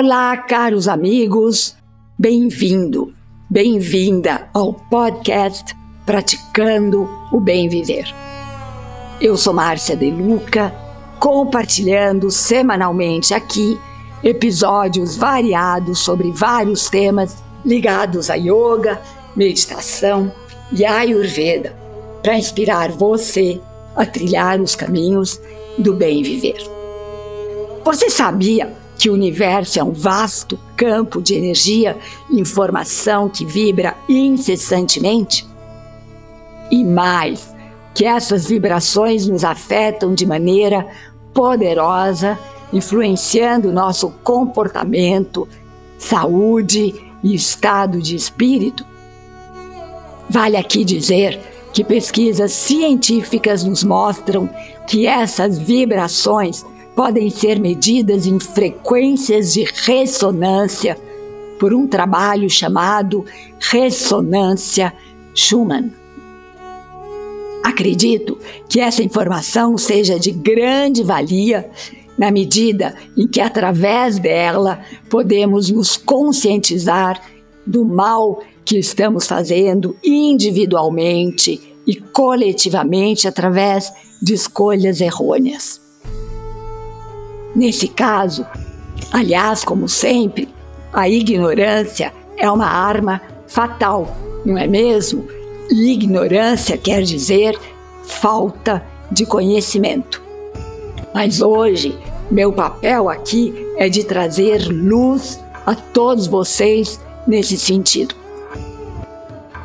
Olá, caros amigos, bem-vindo, bem-vinda ao podcast Praticando o Bem Viver. Eu sou Márcia De Luca, compartilhando semanalmente aqui episódios variados sobre vários temas ligados a yoga, meditação e ayurveda, para inspirar você a trilhar os caminhos do bem viver. Você sabia que o universo é um vasto campo de energia e informação que vibra incessantemente? E mais, que essas vibrações nos afetam de maneira poderosa, influenciando nosso comportamento, saúde e estado de espírito? Vale aqui dizer que pesquisas científicas nos mostram que essas vibrações podem ser medidas em frequências de ressonância por um trabalho chamado ressonância Schumann. Acredito que essa informação seja de grande valia na medida em que, através dela, podemos nos conscientizar do mal que estamos fazendo individualmente e coletivamente através de escolhas errôneas. Nesse caso, aliás, como sempre, a ignorância é uma arma fatal, não é mesmo? Ignorância quer dizer falta de conhecimento. Mas hoje, meu papel aqui é de trazer luz a todos vocês nesse sentido.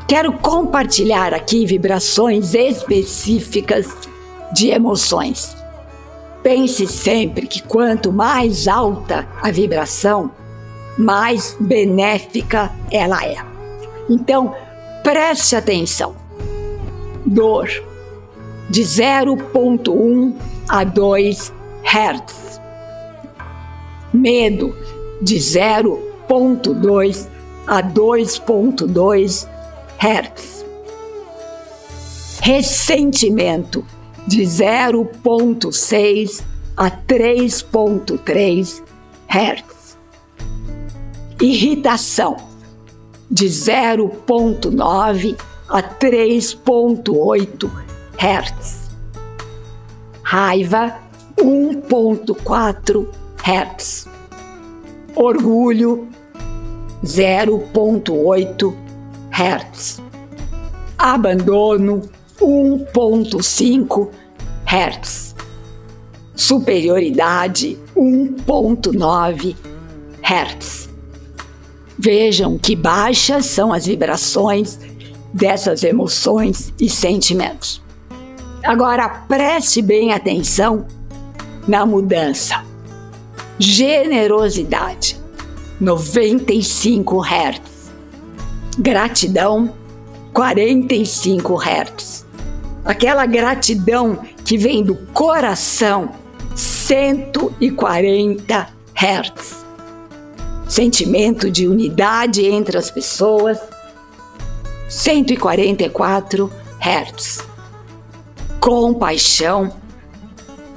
Quero compartilhar aqui vibrações específicas de emoções. Pense sempre que quanto mais alta a vibração, mais benéfica ela é. Então, preste atenção. Dor de 0.1 a 2 Hz. Medo de 0.2 a 2.2 Hz. Ressentimento de 0,6 a 3,3 Hz. Irritação de 0,9 a 3,8 Hz. Raiva 1,4 Hz. Orgulho 0,8 Hz. Abandono 1.5 Hz. Superioridade 1.9 Hz. Vejam que baixas são as vibrações dessas emoções e sentimentos. Agora preste bem atenção na mudança. Generosidade 95 Hz. Gratidão 45 Hz. Aquela gratidão que vem do coração, 140 Hz. Sentimento de unidade entre as pessoas, 144 Hz. Compaixão,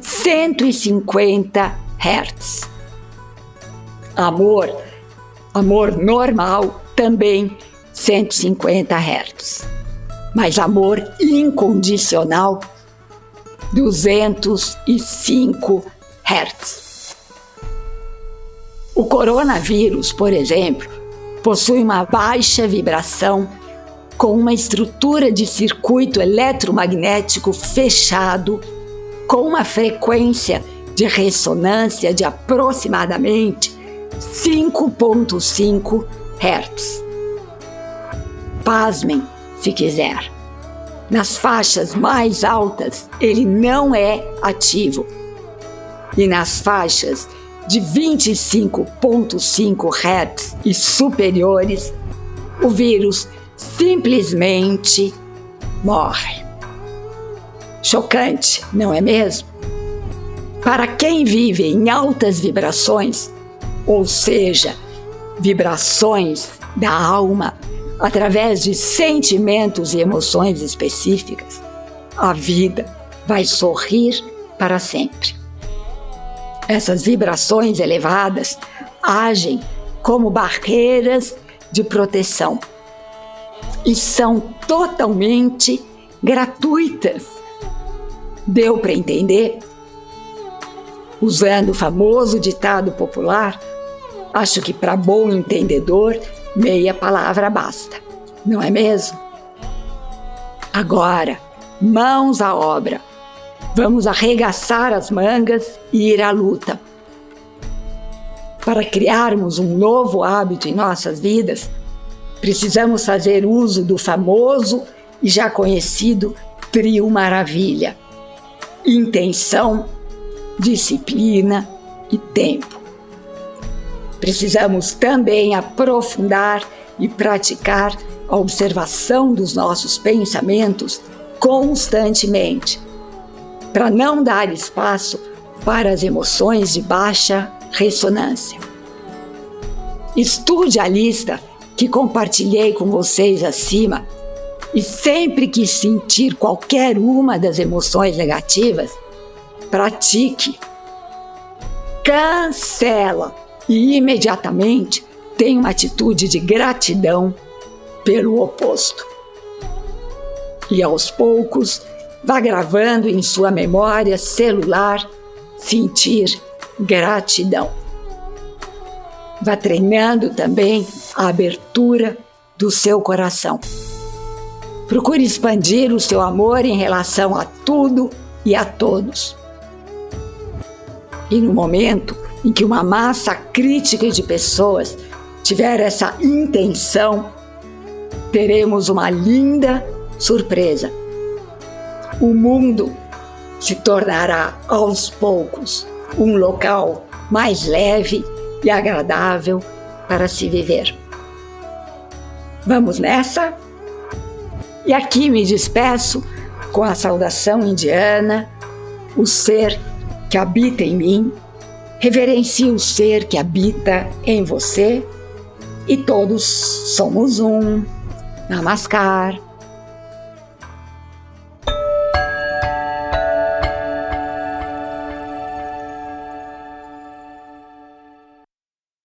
150 Hz. Amor, amor normal, também 150 Hz. Mas amor incondicional, 205 Hz. O coronavírus, por exemplo, possui uma baixa vibração com uma estrutura de circuito eletromagnético fechado com uma frequência de ressonância de aproximadamente 5.5 Hz pasmem se quiser. Nas faixas mais altas, ele não é ativo. E nas faixas de 25,5 Hz e superiores, o vírus simplesmente morre. Chocante, não é mesmo? Para quem vive em altas vibrações, ou seja, vibrações da alma através de sentimentos e emoções específicas, a vida vai sorrir para sempre. Essas vibrações elevadas agem como barreiras de proteção e são totalmente gratuitas. Deu para entender? Usando o famoso ditado popular, acho que para bom entendedor, meia palavra basta, não é mesmo? Agora, mãos à obra. Vamos arregaçar as mangas e ir à luta. Para criarmos um novo hábito em nossas vidas, precisamos fazer uso do famoso e já conhecido trio maravilha: intenção, disciplina e tempo. Precisamos também aprofundar e praticar a observação dos nossos pensamentos constantemente, para não dar espaço para as emoções de baixa ressonância. Estude a lista que compartilhei com vocês acima e sempre que sentir qualquer uma das emoções negativas, pratique. Cancela e imediatamente tenha uma atitude de gratidão pelo oposto. E aos poucos, vá gravando em sua memória celular sentir gratidão. Vá treinando também a abertura do seu coração. Procure expandir o seu amor em relação a tudo e a todos. E no momento em que uma massa crítica de pessoas tiver essa intenção, teremos uma linda surpresa. O mundo se tornará aos poucos um local mais leve e agradável para se viver. Vamos nessa? E aqui me despeço com a saudação indiana, o ser que habita em mim, reverencie o ser que habita em você e todos somos um. Namaskar.